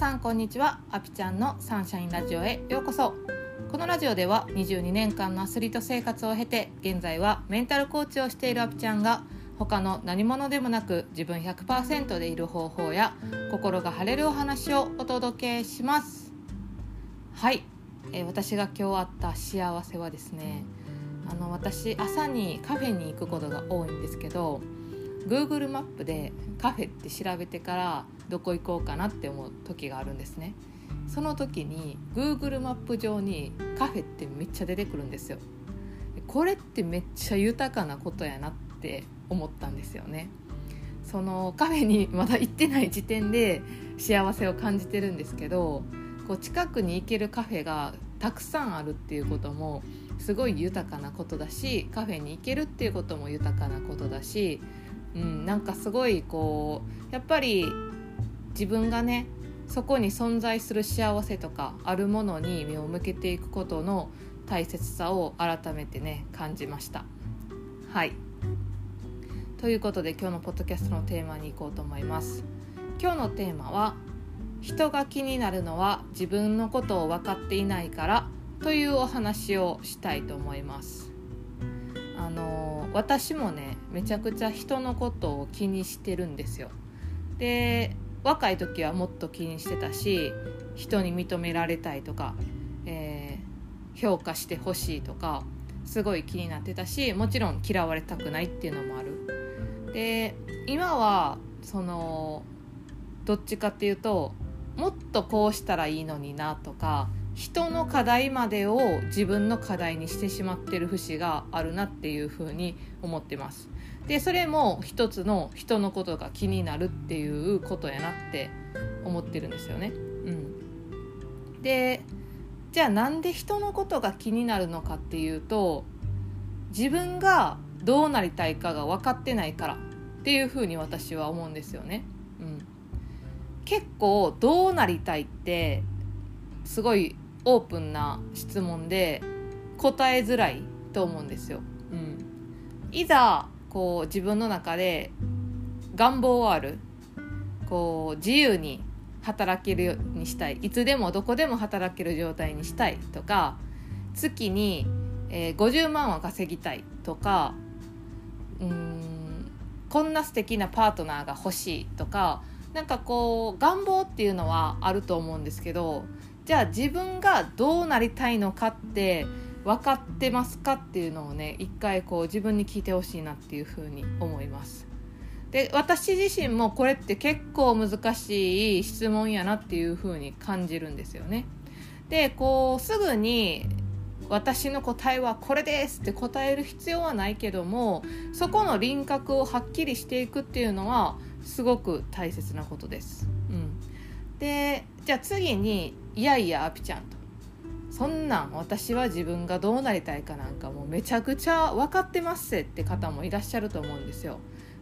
さんこんにちは。アピちゃんのサンシャインラジオへようこそ。このラジオでは22年間のアスリート生活を経て現在はメンタルコーチをしているアピちゃんが他の何者でもなく自分100%でいる方法や心が晴れるお話をお届けします。はい、えー、私が今日あった幸せはですねあの私朝にカフェに行くことが多いんですけど Google マップでカフェって調べてからどこ行こうかなって思う時があるんですね。その時に Google マップ上にカフェってめっちゃ出てくるんですよ。これってめっちゃ豊かなことやなって思ったんですよね。そのカフェにまだ行ってない時点で幸せを感じてるんですけどこう近くに行けるカフェがたくさんあるっていうこともすごい豊かなことだしカフェに行けるっていうことも豊かなことだしうん、なんかすごいこうやっぱり自分がねそこに存在する幸せとかあるものに目を向けていくことの大切さを改めてね感じました。はいということで今日のポッドキャストのテーマに行こうと思います。今日のテーマは人が気になるのは自分のことを分かっていないからというお話をしたいと思います。あの私もねめちゃくちゃ人のことを気にしてるんですよ。で若い時はもっと気にしてたし人に認められたいとか、えー、評価してほしいとかすごい気になってたしもちろん嫌われたくないっていうのもある。で今はそのどっちかっていうともっとこうしたらいいのになとか人の課題までを自分の課題にしてしまってる節があるなっていうふうに思ってます。でそれも一つの人のことが気になるっていうことやなって思ってるんですよね。うん。でじゃあなんで人のことが気になるのかっていうと自分がどうなりたいかが分かってないからっていうふうに私は思うんですよね、うん、結構どうなりたいってすごいオープンな質問で答えづらいと思うんですよ。うん、いざこう自分の中で願望はあるこう自由に働けるようにしたい。いつでもどこでも働ける状態にしたい。とか月に、えー、50万は稼ぎたい。とかうんこんな素敵なパートナーが欲しい。とかなんかこう願望っていうのはあると思うんですけどじゃあ自分がどうなりたいのかって分かってますかっていうのをね一回こう自分に聞いてほしいなっていうふうに思います。で私自身もこれって結構難しい質問やなっていうふうに感じるんですよね。でこうすぐに私の答えはこれですって答える必要はないけどもそこの輪郭をはっきりしていくっていうのはすごく大切なことです。でじゃあ次に「いやいやアピちゃん」と「そんなん私は自分がどうなりたいかなんかもうめちゃくちゃ分かってますせ」って方もいらっしゃると思うんですよ。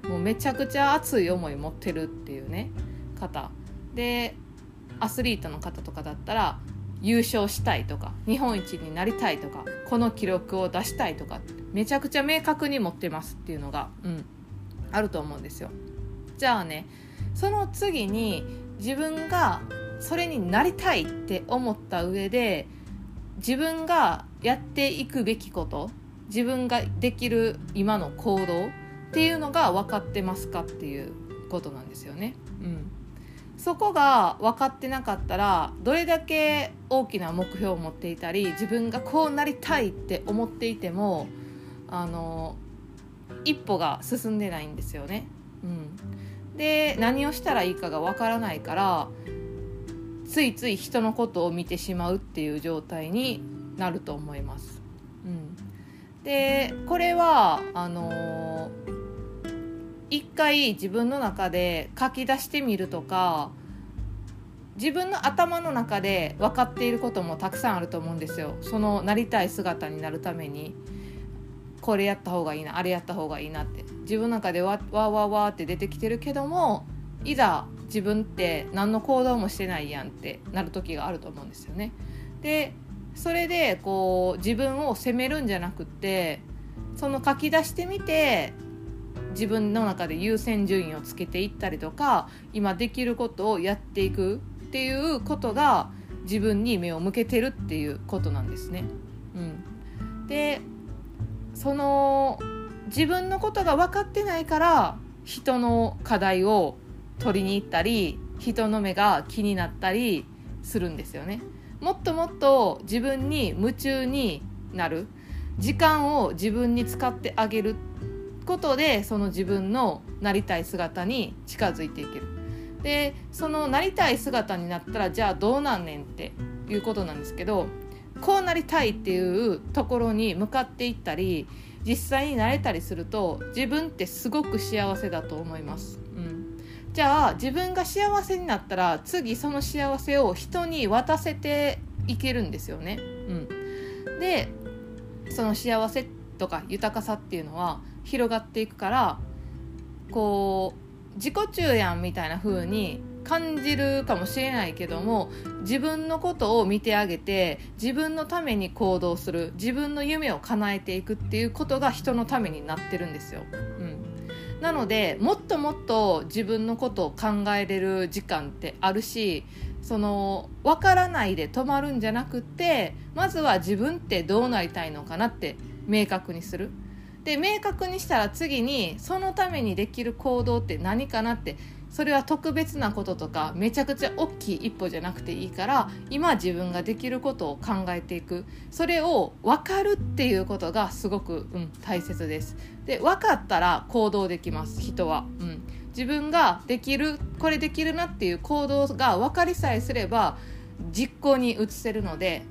もうめちゃくちゃ熱い思い持ってるっていうね方でアスリートの方とかだったら優勝したいとか日本一になりたいとかこの記録を出したいとかめちゃくちゃ明確に持ってますっていうのが、うん、あると思うんですよ。じゃあねその次に自分がそれになりたいって思った上で自分がやっていくべきこと自分ができる今の行動っていうのが分かってますかっていうことなんですよね。うん、そこが分かってなかったらどれだけ大きな目標を持っていたり自分がこうなりたいって思っていてもあの一歩が進んでないんですよね。うん、で何をしたらいいかがわからないからついつい人のことを見てしまうっていう状態になると思います。うん、でこれはあの一回自分の中で書き出してみるとか自分の頭の中で分かっていることもたくさんあると思うんですよ。そのなりたい姿になるために。これやった方がいいなあれやった方がいいなって。自分の中でわわわわって出てきてるけどもいざ自分って何の行動もしてないやんってなる時があると思うんですよね。でそれでこう自分を責めるんじゃなくってその書き出してみて自分の中で優先順位をつけていったりとか今できることをやっていくっていうことが自分に目を向けてるっていうことなんですね。うん、でその自分のことが分かってないから人の課題を取りに行ったり人の目が気になったりするんですよね。もっともっと自分に夢中になる時間を自分に使ってあげることでその自分のなりたい姿に近づいていけるでそのなりたい姿になったらじゃあどうなんねんっていうことなんですけどこうなりたいっていうところに向かっていったり実際になれたりすると自分ってすごく幸せだと思います。うん、じゃあ自分が幸せになったら次その幸せを人に渡せていけるんですよね。うん、でその幸せとか豊かさっていうのは広がっていくからこう自己中やんみたいな風に感じるかもしれないけども自分のことを見てあげて自分のために行動する自分の夢を叶えていくっていうことが人のためになってるんですよ。うん、なのでもっともっと自分のことを考えれる時間ってあるしその分からないで止まるんじゃなくってまずは自分ってどうなりたいのかなって明確にする。で明確にしたら次にそのためにできる行動って何かなってそれは特別なこととかめちゃくちゃ大きい一歩じゃなくていいから今自分ができることを考えていく。それを分かるっていうことがすごく、うん、大切です。で分かったら行動できます人は、うん、自分ができるこれできるなっていう行動が分かりさえすれば実行に移せるので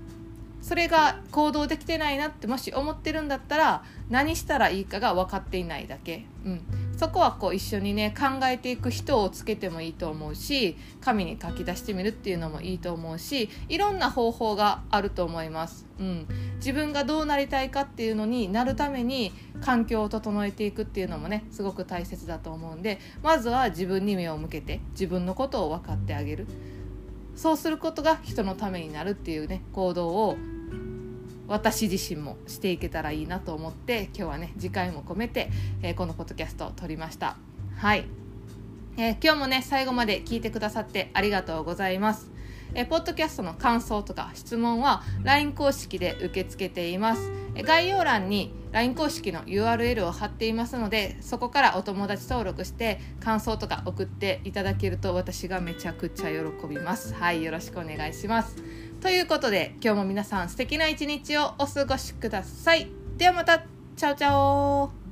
それが行動できてないなってもし思ってるんだったら何したらいいかが分かっていないだけ、うん、そこはこう一緒にね考えていく人をつけてもいいと思うし紙に書き出してみるっていうのもいいと思うしいろんな方法があると思います、うん、自分がどうなりたいかっていうのになるために環境を整えていくっていうのもねすごく大切だと思うんでまずは自分に目を向けて自分のことを分かってあげる。そうすることが人のためになるっていうね行動を私自身もしていけたらいいなと思って今日はね次回も込めて、えー、このポッドキャストを撮りました。はい、えー、今日もね最後まで聞いてくださってありがとうございます。えポッドキャストの感想とか質問は LINE 公式で受け付けています。概要欄に LINE 公式の URL を貼っていますのでそこからお友達登録して感想とか送っていただけると私がめちゃくちゃ喜びます。はいよろしくお願いします。ということで今日も皆さん素敵な一日をお過ごしください。ではまた。チャオチャオ。